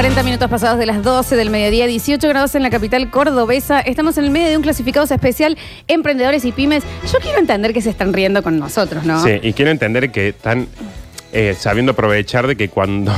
40 minutos pasados de las 12 del mediodía, 18 grados en la capital cordobesa. Estamos en el medio de un clasificados especial Emprendedores y Pymes. Yo quiero entender que se están riendo con nosotros, ¿no? Sí, y quiero entender que están eh, sabiendo aprovechar de que cuando,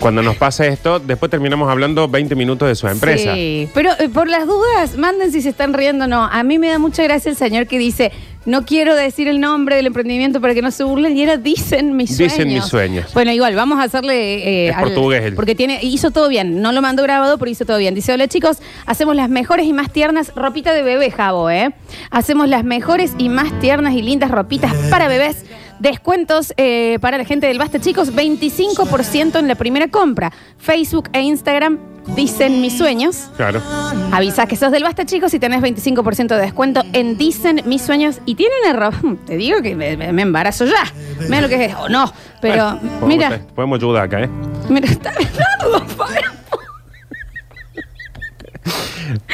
cuando nos pasa esto, después terminamos hablando 20 minutos de su empresa. Sí, pero eh, por las dudas, manden si se están riendo o no. A mí me da mucha gracia el señor que dice, no quiero decir el nombre del emprendimiento para que no se burlen, y era dicen mis sueños. Dicen mis sueños. Bueno, igual, vamos a hacerle... eh, Es portugués él. Porque tiene, hizo todo bien, no lo mandó grabado, pero hizo todo bien. Dice, hola chicos, hacemos las mejores y más tiernas ropita de bebé, Jabo, ¿eh? Hacemos las mejores y más tiernas y lindas ropitas para bebés. Descuentos eh, para la gente del Basta, chicos, 25% en la primera compra. Facebook e Instagram dicen mis sueños. Claro. Avisas que sos del Basta, chicos, y tenés 25% de descuento en Dicen Mis Sueños. Y tiene un error. Te digo que me, embarazo ya. Mira lo que es. O no. Pero, Bueno, mira, Podemos ayudar acá, ¿eh? mira, está Leonardo, para.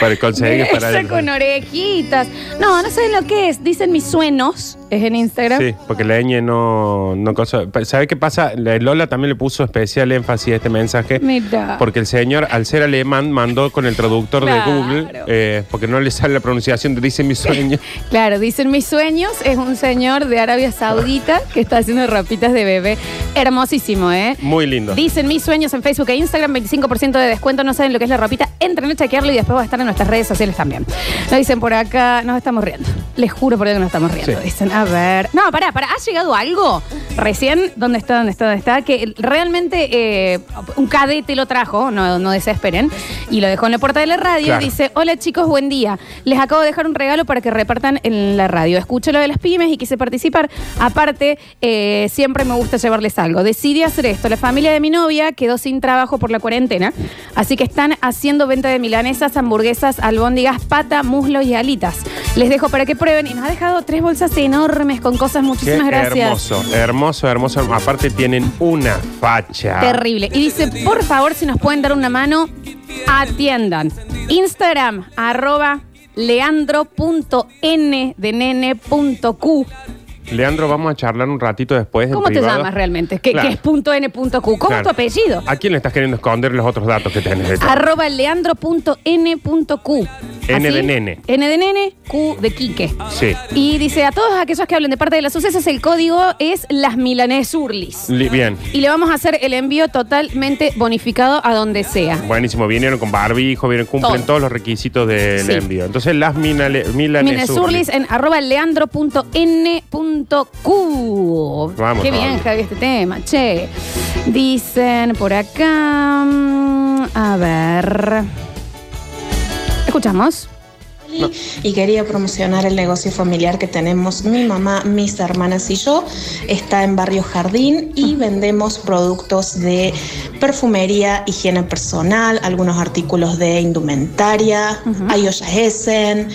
Para conseguir para Esa con orejitas. No, no saben lo que es. Dicen mis sueños. Es en Instagram. Sí, porque la ñ no, no cosa. ¿Sabe qué pasa? La Lola también le puso especial énfasis a este mensaje. Mira. Porque el señor, al ser alemán, mandó con el traductor Claro. de Google, eh, porque no le sale la pronunciación de Dice mi sueño. Claro, dicen mis sueños. Es un señor de Arabia Saudita que está haciendo ropitas de bebé. Hermosísimo, ¿eh? Muy lindo. Dicen mis sueños en Facebook e Instagram, 25% de descuento, no saben lo que es la ropita, entren a chequearlo y después va a estar en nuestras redes sociales también. Nos dicen por acá, nos estamos riendo. Les juro por Dios que nos estamos riendo. Sí. Dicen, a ver. No, pará, pará, ¿ha llegado algo? Recién, ¿dónde está, dónde está, dónde está? Que realmente eh, un cadete lo trajo, no, no desesperen, y lo dejó en la puerta de la radio Claro. y dice, hola chicos, buen día. Les acabo de dejar un regalo para que repartan en la radio. Escucho lo de las pymes y quise participar. Aparte, eh, siempre me gusta llevarles algo. Decidí hacer esto. La familia de mi novia quedó sin trabajo por la cuarentena, así que están haciendo venta de milanesas, hamburguesas, albóndigas, pata, muslo y alitas. Les dejo para que prueben y nos ha dejado tres bolsas enormes con cosas. Qué Muchísimas gracias. hermoso, hermoso, hermoso. Aparte tienen una facha. Terrible. Y dice, por favor, si nos pueden dar una mano, atiendan. Instagram, arroba leandro.n de nene.q. Leandro, vamos a charlar un ratito después. en ¿Cómo te privado. llamas realmente? ¿Qué, Claro. qué es punto .n.q? ¿Cómo Claro. es tu apellido? ¿A quién le estás queriendo esconder los otros datos que tenés? de todo? Arroba leandro.n.q. N de nene. N de nene, Q de Quique. Sí. Y dice, a todos aquellos que hablen de parte de las sucesos, el código es las milanesurlis. Li- Bien. Y le vamos a hacer el envío totalmente bonificado a donde sea. Buenísimo. Vinieron con barbijo, vienen, cumplen Todo. todos los requisitos del Sí. envío. Entonces, las minale- milanesurlis. Minesurlis en arroba leandro.n.q. Vamos Qué bien, todavía. Javi, este tema. Che. Dicen por acá. mm, A ver. Escuchamos. y quería promocionar el negocio familiar que tenemos mi mamá, mis hermanas y yo. Está en Barrio Jardín y vendemos productos de perfumería, higiene personal, algunos artículos de indumentaria, hay ollas Essen,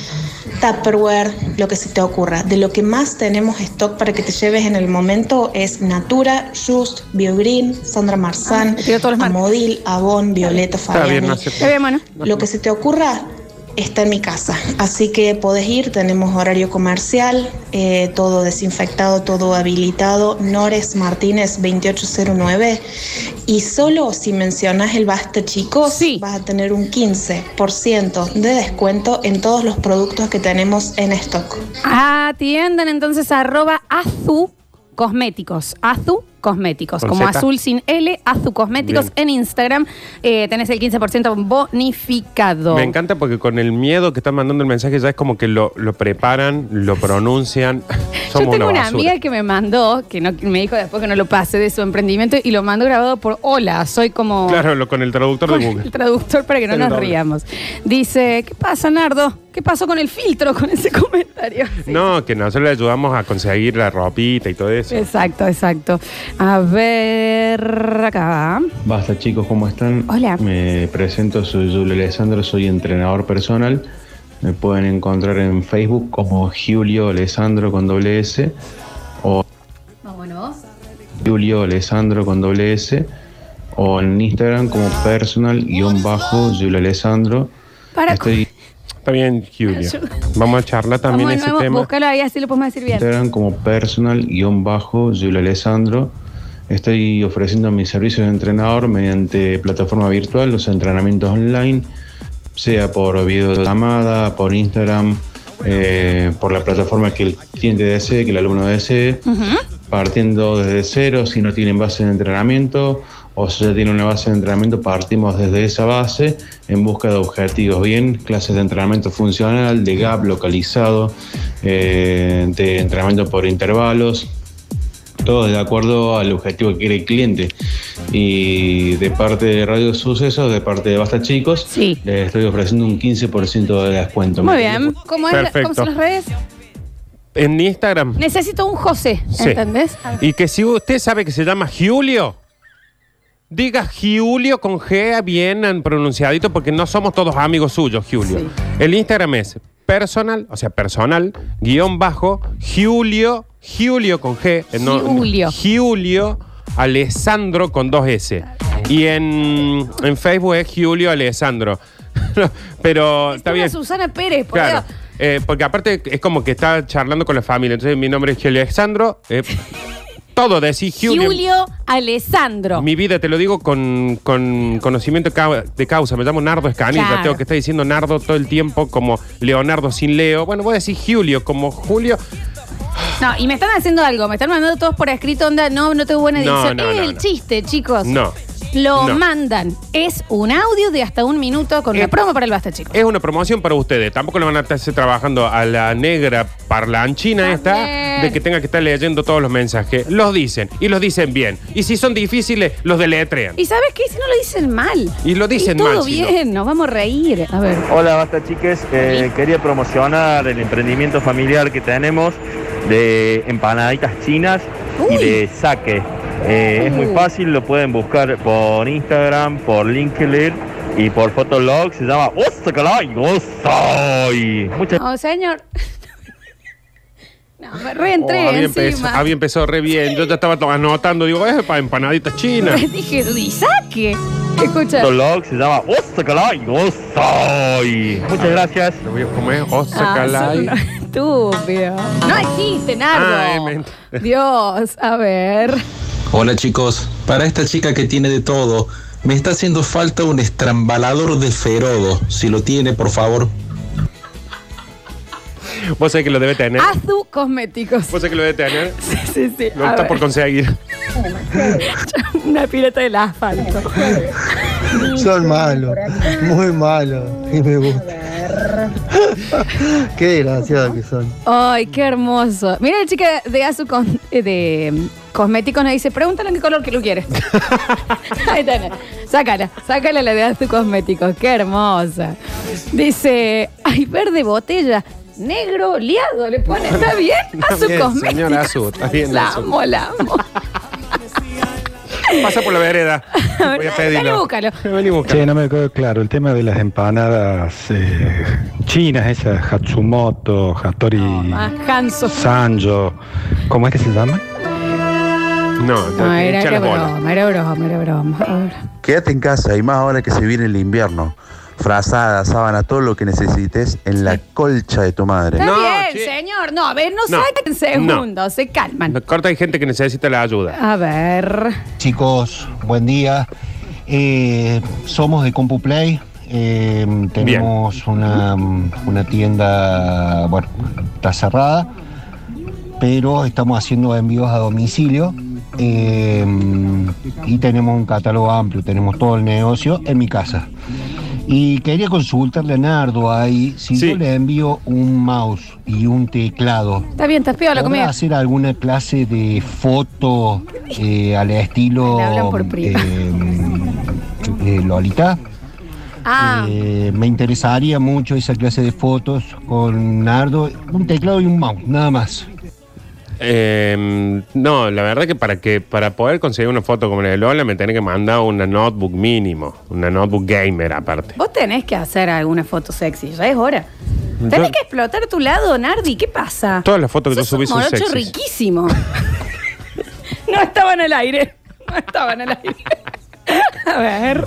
Tupperware, lo que se te ocurra. De lo que más tenemos stock para que te lleves en el momento es Natura, Just, BioGreen, Sandra Ah, Marzán, marcas. Amodil, Avon, Violeta, bien, Fabiani. no bien, bueno. Lo que se te ocurra está en mi casa, así que podés ir, tenemos horario comercial, eh, todo desinfectado, todo habilitado, Nores Martínez 2809 y solo si mencionas el Basta Chicos Sí. vas a tener un 15% de descuento en todos los productos que tenemos en stock. Atiendan entonces arroba azu cosméticos. Azu cosméticos. Con como Z. azul sin L, azu cosméticos Bien. en Instagram. Eh, tenés el 15% bonificado. Me encanta porque con el miedo que están mandando el mensaje ya es como que lo, lo preparan, lo pronuncian. Yo tengo una, amiga que me mandó, que no, me dijo después que no lo pase de su emprendimiento y lo mandó grabado por hola, soy como Claro, lo- con el traductor con de el Google. traductor para que no El nos doble. riamos. Dice, ¿qué pasa, Nardo? ¿Qué pasó con el filtro con ese comentario? Sí. No, que nosotros le ayudamos a conseguir la ropita y todo eso. Exacto, exacto. A ver, acá. Basta chicos, ¿cómo están? Hola. Me presento, soy Julio Alessandro, soy entrenador personal. Me pueden encontrar en Facebook como Julio Alessandro con doble S o Vámonos. Julio Alessandro con doble S o en Instagram como personal-Julio Alessandro. Para Estoy Está bien, Julio. Vamos a charlar también Vamos de ese nuevo, tema. búscalo ahí, así lo podemos decir en bien. Instagram como personal-Julio Alessandro. Estoy ofreciendo mis servicios de entrenador mediante plataforma virtual, los entrenamientos online, sea por videollamada, por Instagram, eh, por la plataforma que el cliente desee, que el alumno desee, partiendo desde cero, si no tienen base de entrenamiento o si ya tienen una base de entrenamiento, partimos desde esa base en busca de objetivos, bien, clases de entrenamiento funcional, de gap localizado, eh, de entrenamiento por intervalos, todo de acuerdo al objetivo que quiere el cliente. Y de parte de Radio Sucesos, de parte de Basta Chicos, Sí. les estoy ofreciendo un 15% de descuento. Muy bien. ¿Cómo, es Perfecto. ¿Cómo son las redes? En Instagram. Necesito un José, Sí. ¿entendés? Y que si usted sabe que se llama Julio, diga Julio con G bien pronunciadito porque no somos todos amigos suyos, Julio. Sí. El Instagram es personal, o sea, personal, guion bajo, Julio, Julio con G. eh, no- Julio. Julio Alessandro con dos S. Y en, en Facebook es Julio Alessandro. Pero está bien. Susana Pérez, por Claro. Dios. Eh, porque aparte es como que está charlando con la familia. Entonces mi nombre es Julio Alessandro. eh, todo decís Julio. Julio Alessandro. Mi vida, te lo digo con, con conocimiento de causa. Me llamo Nardo Escanilla. Claro. Tengo que estar diciendo Nardo todo el tiempo como Leonardo sin Leo. Bueno, voy a decir Julio como Julio. No, y me están haciendo algo, me están mandando todos por escrito, onda, no, no tengo buena No, edición. no, es no, el no. chiste, chicos. No. Lo No. mandan. Es un audio de hasta un minuto con Eh, la promo para el basta, chicos. Es una promoción para ustedes. Tampoco le van a estar trabajando a la negra parlanchina esta de que tenga que estar leyendo todos los mensajes. Los dicen y los dicen bien. Y si son difíciles, los deletrean. ¿Y sabes qué? Si no lo dicen mal. Y lo dicen Y todo mal, si no. bien, nos vamos a reír. A ver. Hola, basta chiques. Eh, quería promocionar el emprendimiento familiar que tenemos de empanaditas chinas Uy. y de saque. Eh, Es muy fácil, lo pueden buscar por Instagram, por LinkedIn y por Fotolog. Se llama Osakalai Osai. Muchas Oh, señor. No, me reentré Oh, había, encima. empezado, había empezado re bien. Yo ya estaba to- anotando. Digo, es para empanaditas chinas. Dije, ¿y saque? Escucha. Fotolog se llama Osakalai Osai. Muchas gracias. Lo voy a- ¿Cómo es? Ah, Osacalay. son Estúpido. No existe, Nardo. Mentira. Dios, a ver. Hola chicos, para esta chica que tiene de todo, me está haciendo falta un estrambalador de ferodo. Si lo tiene, por favor. Vos sabés que lo debe tener. Azu Cosméticos. Vos sabés que lo debe tener. Sí, sí, sí. Lo A está ver. por conseguir. Una pileta del asfalto. Son malos, muy malos. Y me gusta. Qué desgraciados que son. Ay, qué hermoso. Mira la chica de Azu con- eh, de Cosméticos nos dice, pregúntale en qué color que lo quiere. Ahí tenés. Sácala, sácala la de Azu Cosméticos. Qué hermosa. Dice, ay, verde botella. Negro liado, le pone, ¿está bien? Azu bien, Cosméticos. señora Azu, está bien, La Azu. amo, la amo. Pasa por la vereda. Voy a pedirlo. Dale, búscalo. Che, no me quedó claro el tema de las empanadas eh, chinas, esas Hatsumoto, Hattori, Más Hanso. Sanjo, ¿cómo es que se llama? No, No, era, echa era bolas. broma, era broma, era broma. Quédate en casa y más ahora que se viene el invierno. Frazada, sábana, todo lo que necesites en la colcha de tu madre. Está No, bien, che. señor. No, a ver, no, No, saquen segundos, se calman. No, Corta, hay gente que necesita la ayuda. A ver. Chicos, buen día. Eh, somos de CompuPlay. Eh, tenemos una, una tienda, bueno, está cerrada, pero estamos haciendo envíos a domicilio. Eh, y tenemos un catálogo amplio, tenemos todo el negocio en mi casa. Y quería consultarle a Nardo ahí, si Sí. yo le envío un mouse y un teclado, Está bien, estás piola ¿Podrá comida. hacer alguna clase de foto eh, al estilo eh, eh, Lolita? Ah, Eh, me interesaría mucho esa clase de fotos con Nardo, un teclado y un mouse, nada más. Eh, no, la verdad que para que para poder conseguir una foto como la de Lola me tenés que mandar una notebook mínimo, una notebook gamer aparte. vos tenés que hacer alguna foto sexy, ya es hora. Tenés Yo- que explotar tu lado, Nardi. ¿Qué pasa? Todas las fotos que yo Sos subí un son morocho sexys. riquísimo. no estaban al aire. No estaban al aire. A ver.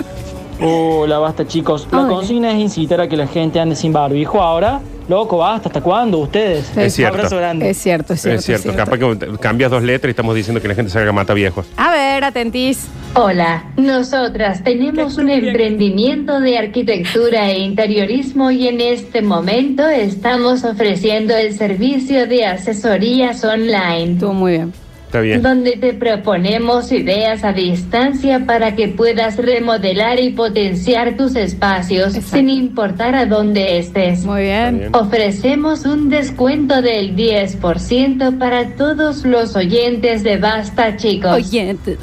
Hola, basta chicos. La consigna es incitar a que la gente ande sin barbijo ahora. Loco, basta. ¿Hasta cuándo ustedes? Es cierto. Abrazo grande. Es cierto, es cierto. Es cierto, capaz que cambias dos letras y estamos diciendo que la gente se haga mata viejos. A ver, atentis. Hola, nosotras tenemos un emprendimiento de arquitectura e interiorismo y en este momento estamos ofreciendo el servicio de asesorías online. Estuvo muy bien. Está bien. Donde te proponemos ideas a distancia para que puedas remodelar y potenciar tus espacios sin importar a dónde estés. Muy bien. Ofrecemos un descuento del 10% para todos los oyentes de Basta, chicos. Oyentes.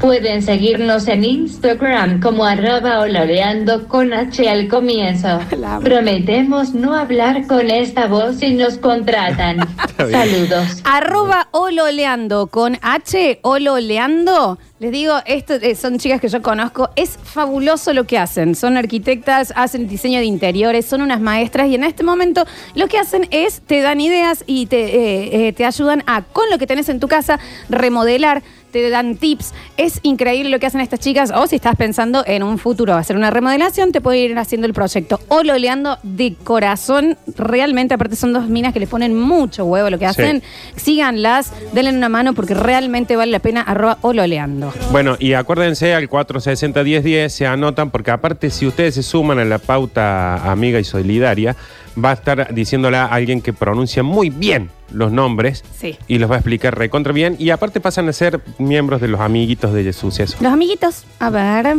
Pueden seguirnos en Instagram como arroba oloreando con H al comienzo. Prometemos no hablar con esta voz si nos contratan. Saludos. Arroba ololeando con H, ololeando. Les digo, esto eh, son chicas que yo conozco. Es fabuloso lo que hacen. Son arquitectas, hacen diseño de interiores, son unas maestras y en este momento lo que hacen es te dan ideas y te, eh, eh, te ayudan a, con lo que tenés en tu casa, remodelar. Te dan tips. Es increíble lo que hacen estas chicas. O si estás pensando en un futuro hacer una remodelación, te puede ir haciendo el proyecto. Ololeando de corazón. Realmente, aparte, son dos minas que le ponen mucho huevo a lo que hacen. Síganlas, denle una mano porque realmente vale la pena. Arroba ololeando. Bueno, y acuérdense al 460-1010, se anotan, porque aparte, si ustedes se suman a la pauta amiga y solidaria, va a estar diciéndola a alguien que pronuncia muy bien los nombres Sí. y los va a explicar recontra bien. Y aparte pasan a ser miembros de los amiguitos de Suceso. Los amiguitos, a ver.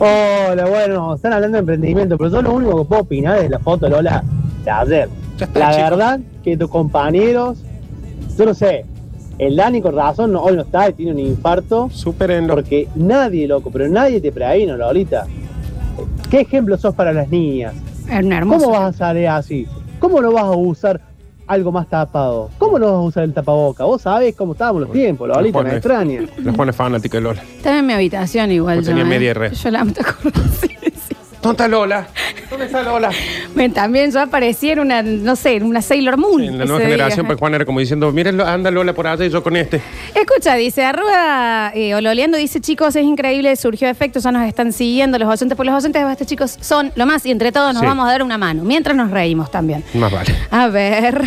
Hola, bueno, están hablando de emprendimiento, pero yo lo único que puedo opinar es la foto Lola de ayer. La verdad que tus compañeros, yo no sé, el Dani con razón no- hoy no está y tiene un infarto. Supérenlo. Porque nadie, loco, pero nadie te previno, Lolita. ¿Qué ejemplo sos para las niñas? Hermoso. ¿Cómo vas a salir así? ¿Cómo no vas a usar algo más tapado? ¿Cómo no vas a usar el tapaboca? Vos sabés cómo estábamos los tiempos, Lolita, Juan me extraña. La Juan es fanática de Lola. Estaba en mi habitación igual. Yo, tenía ¿eh? media red. Yo la amo, ¿Dónde está Lola? ¿Dónde está Lola? Me- También yo aparecí en una, no sé, en una Sailor Moon. En la ese nueva día. generación, pues Juan era como diciendo, miren, anda Lola por allá y yo con este. Escucha, dice, arroba eh, Ololeando, dice, chicos, es increíble, surgió efecto, ya nos están siguiendo los oyentes, pues los oyentes de Basta, chicos, son lo más y entre todos nos Sí. vamos a dar una mano, mientras nos reímos también. Más vale. A ver.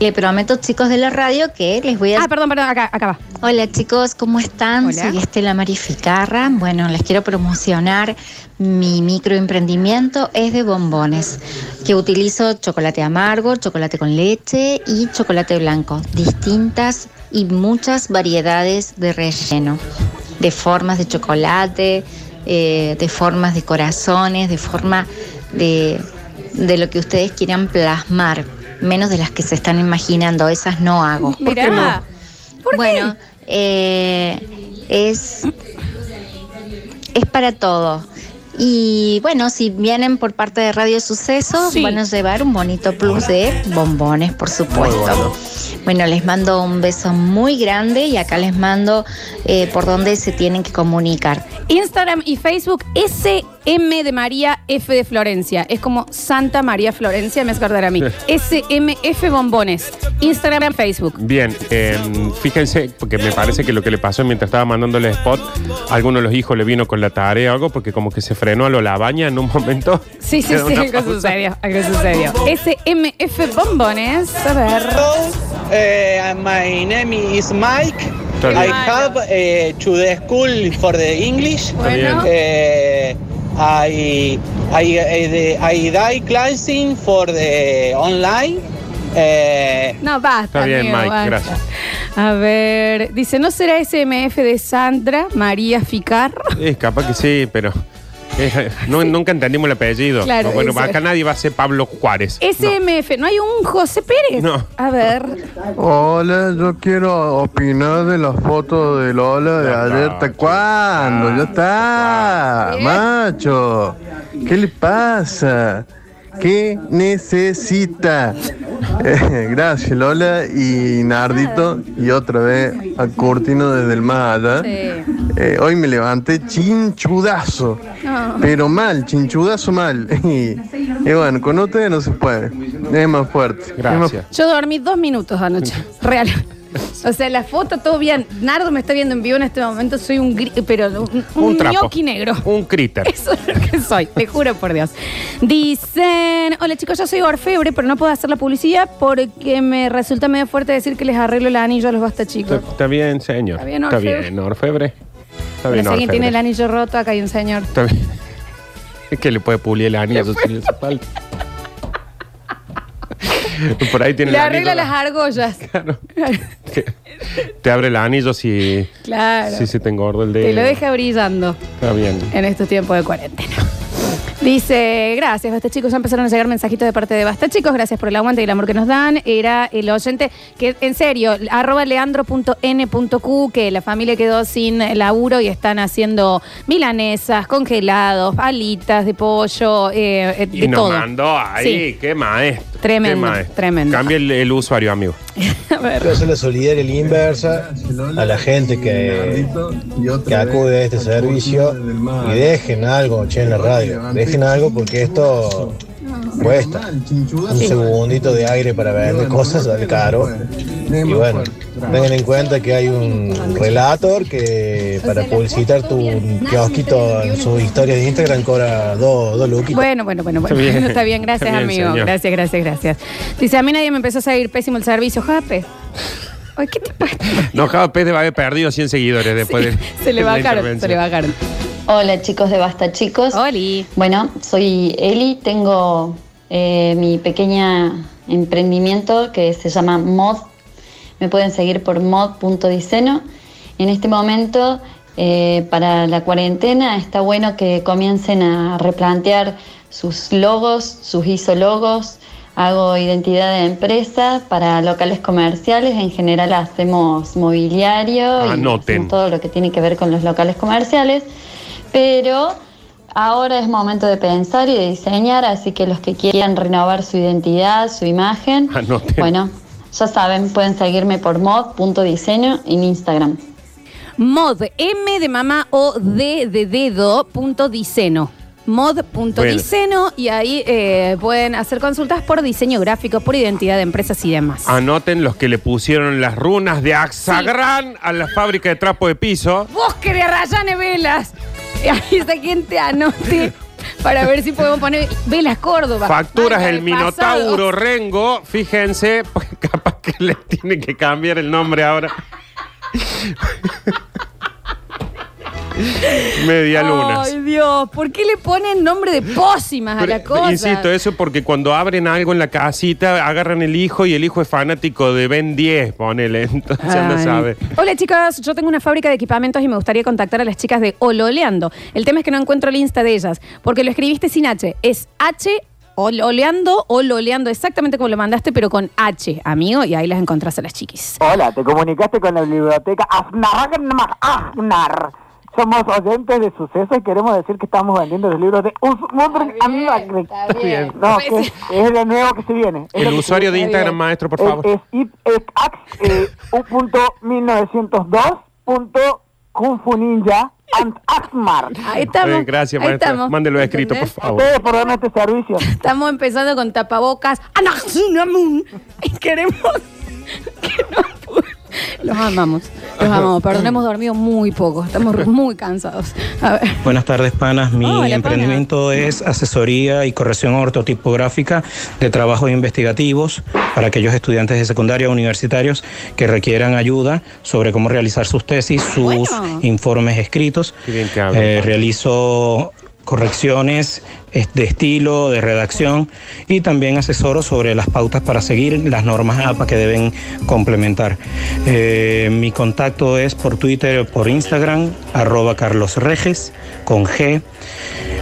Le prometo, chicos de la radio, que les voy a. Ah, perdón, perdón, acá, acá va. Hola, chicos, ¿cómo están? Hola. Soy Estela Marificarra. Bueno, les quiero promocionar mi microemprendimiento. Es de bombones, que utilizo chocolate amargo, chocolate con leche y chocolate blanco. Distintas y muchas variedades de relleno, de formas de chocolate, eh, de formas de corazones, de forma de, de lo que ustedes quieran plasmar, menos de las que se están imaginando. Esas no hago. ¿Por qué Mirá. no? bueno, eh, es, es para todo. Y bueno, si vienen por parte de Radio Sucesos, Sí. van a llevar un bonito plus de bombones, por supuesto. Bueno, les mando un beso muy grande y acá les mando eh, por dónde se tienen que comunicar. Instagram y Facebook, SM de María F de Florencia. Es como Santa María Florencia, me hace acordar a mí. SMF Bombones. Instagram, Facebook. Bien, eh, fíjense, porque me parece que lo que le pasó mientras estaba mandándole spot, a alguno de los hijos le vino con la tarea o algo, porque como que se frenó a lo labaña en un momento. Sí, sí, sí, algo pausa. sucedió, algo sucedió. SMF Bombones, a ver. Uh, my name is Mike. I have uh, to the school for the English. Bueno. Uh, I I I, I die for the online. Uh, No, basta. Está bien, amigo, Mike, basta. gracias. A ver, dice, ¿no será SMF de Sandra María Ficar? Es capaz que sí, pero eh, no- nunca entendimos el apellido. Claro, No, bueno, eso acá nadie va a ser Pablo Juárez. SMF, ¿no hay un José Pérez? No. A ver. Hola, yo quiero opinar de la foto de Lola de ayer. ¿Hasta cuándo? Ya está, macho. ¿Qué le pasa? ¿Qué necesita? Eh, gracias, Lola y Nardito. Y otra vez a Curtino desde el más allá. Eh, hoy me levanté chinchudazo. No. Pero mal, chinchudazo mal. Y, y bueno, con ustedes no se puede. Es más fuerte. Es más Gracias. Yo dormí dos minutos anoche. Real. O sea, la foto, todo bien. Nardo me está viendo en vivo en este momento, soy un gri- pero un, un, Un trapo. ñoqui negro. Un critter. Eso es lo que soy, te juro por Dios. Dicen, hola chicos, yo soy orfebre, pero no puedo hacer la publicidad porque me resulta medio fuerte decir que les arreglo el anillo a los basta Está, chicos. está bien, señor. Está bien, Está orfebre. bien, orfebre. Está Pero bien, si alguien tiene el orfebre. anillo roto, acá hay un señor. Está bien. Es que le puede pulir el anillo a su señor Zapal. Por ahí tiene Le el arregla las argollas. Te abre el anillo si, Claro. si se te engorda el dedo. Te lo deja brillando Está bien. en estos tiempos de cuarentena. Dice, gracias, Basta Chicos. Ya empezaron a llegar mensajitos de parte de Basta Chicos. Gracias por el aguante y el amor que nos dan. Era el oyente que, en serio, arroba leandro.n.q, que la familia quedó sin laburo y están haciendo milanesas, congelados, alitas de pollo, eh, eh, Y de nos todo. mandó ahí, Sí. qué maestro. Tremendo, qué maestro. tremendo. Cambia el, el usuario, amigo. Quiero hacerle solidaria la inversa a la gente que, que acude a este servicio y dejen algo, che, en la radio. Dejen algo porque esto cuesta. Un segundito de aire para vender cosas sale caro. Y bueno, tengan en cuenta que hay un relator que para publicitar tu kiosquito en su historia de Instagram cobra dos dos. Bueno, bueno, bueno, bueno. Está bien. Está bien, gracias, Está bien, amigo. señor. Gracias, gracias, gracias. Dice, a mí nadie me empezó a salir pésimo el servicio. Jape. Ay, ¿qué te pasa? No, cada vez de haber perdido 100 seguidores después de. Se le bajaron, se le bajaron. Hola chicos de Basta Chicos. Hola. Bueno, soy Eli, tengo eh, mi pequeña emprendimiento que se llama Mod. Me pueden seguir por mod.diceno. En este momento, eh, para la cuarentena, está bueno que comiencen a replantear sus logos, sus isologos. Hago identidad de empresa para locales comerciales. En general hacemos mobiliario y Anoten. hacemos todo lo que tiene que ver con los locales comerciales. Pero ahora es momento de pensar y de diseñar, así que los que quieran renovar su identidad, su imagen, Anoten. bueno, ya saben, pueden seguirme por mod.diseño en Instagram. Mod, M de mamá o D de dedo, punto. Mod.diceno y ahí eh, pueden hacer consultas por diseño gráfico, por identidad de empresas y demás. Anoten los que le pusieron las runas de Axagran a la fábrica de trapo de piso. Bosque de Rayane Velas. Esa gente anote para ver si podemos poner Velas Córdoba. Facturas Marca el pasado. Minotauro Rengo. Fíjense, pues capaz que le tiene que cambiar el nombre ahora. Media luna. Ay, Dios, ¿por qué le ponen nombre de pócimas a la cosa? Insisto, eso porque cuando abren algo en la casita, agarran el hijo y el hijo es fanático de Ben 10, ponele. Entonces no Ay. sabe. Hola chicas, yo tengo una fábrica de equipamientos y me gustaría contactar a las chicas de Ololeando. El tema es que no encuentro el Insta de ellas, porque lo escribiste sin H. Es H ol- oleando o loleando, exactamente como lo mandaste, pero con H, amigo, y ahí las encontrás a las chiquis. Hola, te comunicaste con la biblioteca Afnar. Somos oyentes de sucesos y queremos decir que estamos vendiendo los libros de Usmundring Anlagrik. bien. No, que es, es lo nuevo que se viene. Es El usuario de. Instagram, maestro, por favor. Es, ip- es ax, eh, u punto 1902 punto Kung Fu Ninja and Axmar. Ahí Está bien, gracias, ahí maestra. estamos. Mándelo escrito, por favor. Ustedes por darme este servicio. Estamos empezando con tapabocas. Y queremos que no pu- Los amamos. Los amamos. Perdón, hemos dormido muy poco. Estamos muy cansados. A ver. Buenas tardes, panas. Mi emprendimiento es asesoría y corrección ortotipográfica de trabajos investigativos para aquellos estudiantes de secundaria o universitarios que requieran ayuda sobre cómo realizar sus tesis, sus Bueno. informes escritos. Qué bien. Eh, realizo correcciones de estilo, de redacción y también asesoro sobre las pautas para seguir las normas APA que deben complementar. Eh, mi contacto es por Twitter por Instagram, arroba Carlos Reges, con G.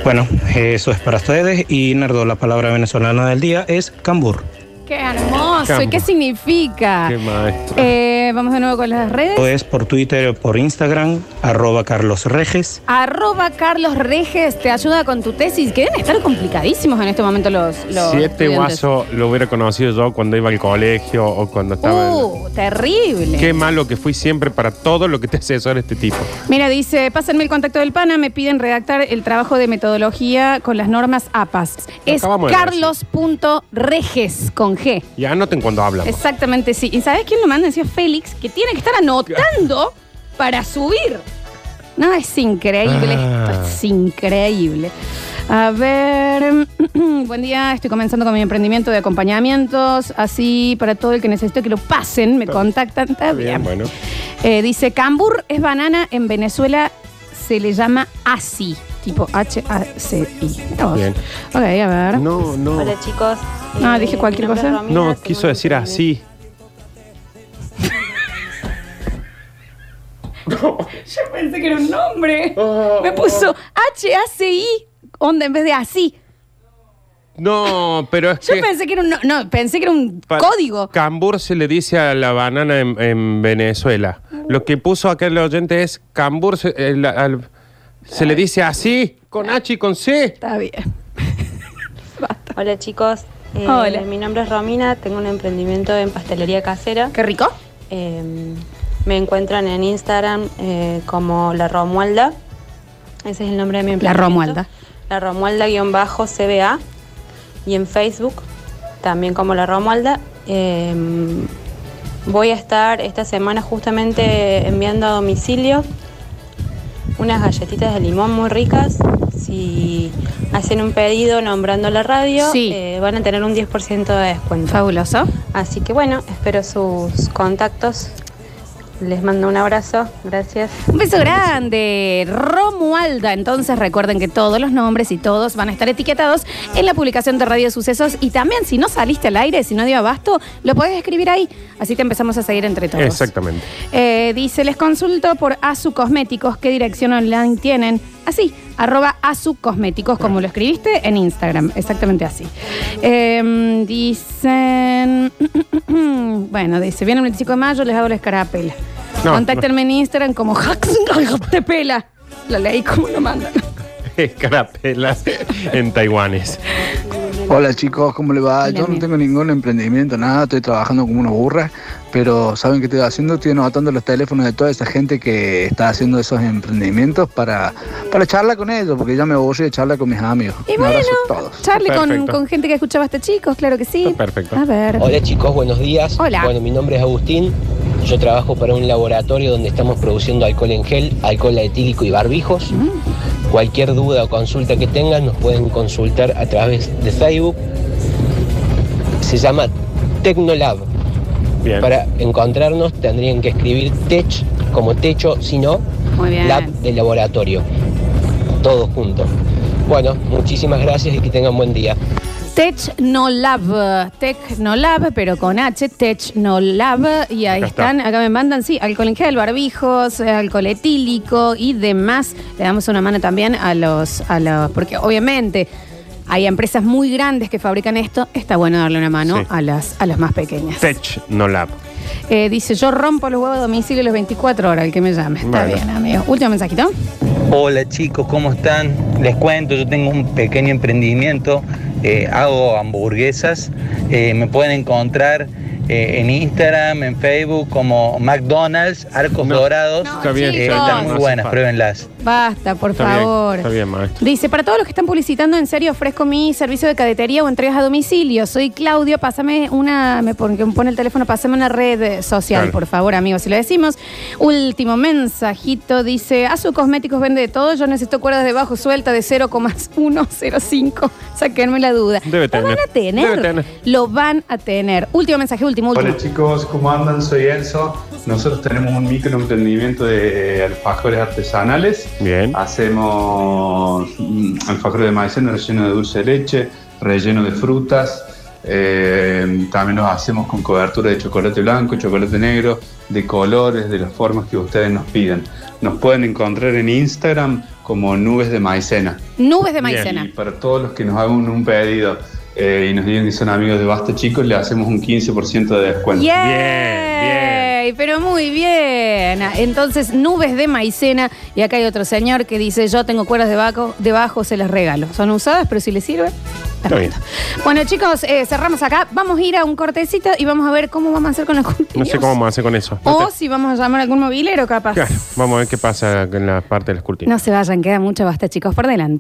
Bueno, eso es para ustedes y Nerdo, la palabra venezolana del día es cambur. Qué hermoso. ¿Y qué significa? Qué maestro. Eh, vamos de nuevo con las redes. Esto es por Twitter o por Instagram, arroba Carlos Reges. Arroba Carlos Reges te ayuda con tu tesis, que deben estar complicadísimos en este momento los, los Si este guaso lo hubiera conocido yo cuando iba al colegio o cuando estaba. en- Uh, terrible. Qué malo que fui siempre para todo lo que te asesora este tipo. Mira, dice, pásenme el contacto del PANA, me piden redactar el trabajo de metodología con las normas APAS. Es carlos.reges con G. Y anoten cuando hablamos. Exactamente, sí. ¿Y sabes quién lo manda? Decía Félix, que tiene que estar anotando para subir. No, es increíble. Ah. Esto es increíble. A ver, buen día, estoy comenzando con mi emprendimiento de acompañamientos, así para todo el que necesite que lo pasen, me contactan, está bien. bueno. Eh, dice, Cambur es banana, en Venezuela se le llama así, tipo H-A-C-I. Bien. Ok, a ver. No, no. Hola chicos. No, Eh, dije cualquier mi nombre cosa. es Romina, No, quiso decir así. Yo pensé que era un nombre. Me puso H-A-C-I, onda en vez de así. No, pero es Yo que. pensé que era un, no, no, pensé que era un pa- código. Cambur se le dice a la banana en, en Venezuela. Lo que puso acá el oyente es Cambur se, el- al- se le dice así, con H y con C. Está bien. Hola chicos. Eh, Hola. Mi nombre es Romina, tengo un emprendimiento en pastelería casera. Qué rico. Eh, me encuentran en Instagram eh, como La Romualda. Ese es el nombre de mi La emprendimiento. Romualda. La Romualda-CBA. Y en Facebook también como La Romualda. Eh, voy a estar esta semana justamente enviando a domicilio unas galletitas de limón muy ricas. Si hacen un pedido nombrando la radio, Sí. eh, van a tener un 10% de descuento. Fabuloso. Así que bueno, espero sus contactos. Les mando un abrazo. Gracias. Un beso grande, Romualda. Entonces recuerden que todos los nombres y todos van a estar etiquetados en la publicación de Radio Sucesos. Y también, si no saliste al aire, si no dio abasto, lo podés escribir ahí. Así te empezamos a seguir entre todos. Exactamente. Eh, dice, les consulto por Asu Cosméticos, ¿qué dirección online tienen? Así, arroba Asu Cosméticos, como lo escribiste en Instagram, exactamente así. Eh, dicen, bueno, dice, viene el 25 de mayo, les hago la escarapela. No, Contáctenme en Instagram como te pela. La leí como lo mandan. Carapelas en taiwanes. Hola chicos, ¿cómo le va? Hola, Yo no tengo ningún emprendimiento, nada, estoy trabajando como una burra, pero ¿saben qué estoy haciendo? Estoy anotando los teléfonos de toda esa gente que está haciendo esos emprendimientos para, para charlar con ellos, porque ya me aburrí de charlar con mis amigos. Y Un bueno, abrazo a todos. charle con, Perfecto. con gente que escuchaba hasta chicos, claro que sí. Perfecto. A ver. Hola chicos, buenos días. Hola. Bueno, mi nombre es Agustín. Yo trabajo para un laboratorio donde estamos produciendo alcohol en gel, alcohol etílico y barbijos. Cualquier duda o consulta que tengan nos pueden consultar a través de Facebook. Se llama Tecnolab. Para encontrarnos tendrían que escribir Tech como techo, sino. Lab de laboratorio. Todo junto. Bueno, muchísimas gracias y que tengan buen día. Technolab, Technolab, pero con H, Technolab, y ahí Acá está. están, acá me mandan, sí, alcohol en gel, barbijos, eh, alcohol etílico y demás. Le damos una mano también a los, a los, porque obviamente hay empresas muy grandes que fabrican esto, está bueno darle una mano Sí. a las, a las más pequeñas. Tech no lab. Eh, dice, yo rompo los huevos a domicilio las 24 horas, el que me llame. Está Bueno. bien, amigo. Último mensajito. Hola chicos, ¿cómo están? Les cuento, yo tengo un pequeño emprendimiento, eh, hago hamburguesas, eh, me pueden encontrar eh, en Instagram, en Facebook como McDonald's, Arcos Dorados. Está bien, Eh, está bien, están no muy hace buenas, falta. pruébenlas. Basta, por Está bien, favor. está bien, maestro. Dice, para todos los que están publicitando, en serio ofrezco mi servicio de cadetería o entregas a domicilio. Soy Claudio, pásame una, me pone, que me pone el teléfono, pásame una red eh, social, Claro. por favor, amigos, si lo decimos. Último mensajito, dice, a su cosméticos vende de todo, yo necesito cuerdas de bajo suelta de 0,105. Sáquenme la duda. Debe Lo tener. van a tener. Debe tener. Lo van a tener. Último mensaje, último, último. Hola chicos, ¿cómo andan? Soy Enzo. Nosotros tenemos un microemprendimiento de alfajores artesanales. Bien. Hacemos mm, alfajores de maicena relleno de dulce de leche, relleno de frutas. eh, también los hacemos con cobertura de chocolate blanco, chocolate negro, de colores, de las formas que ustedes nos piden. Nos pueden encontrar en Instagram como nubes de maicena. Nubes de maicena. Y para todos los que nos hagan un pedido eh, y nos digan que son amigos de Basta Chicos, le hacemos un 15% de descuento. Yay, Pero muy bien. Entonces, nubes de maicena. Y acá hay otro señor que dice: Yo tengo cuerdas debajo, debajo se las regalo. Son usadas, pero si les sirve. Está bien. Bueno, chicos, eh, cerramos acá. Vamos a ir a un cortecito y vamos a ver cómo vamos a hacer con los No contenidos. sé cómo vamos a hacer con eso. No O te- si vamos a llamar a algún movilero, capaz. Claro, vamos a ver qué pasa en la parte de las cortinas. No se vayan, queda mucho basta, chicos, por delante.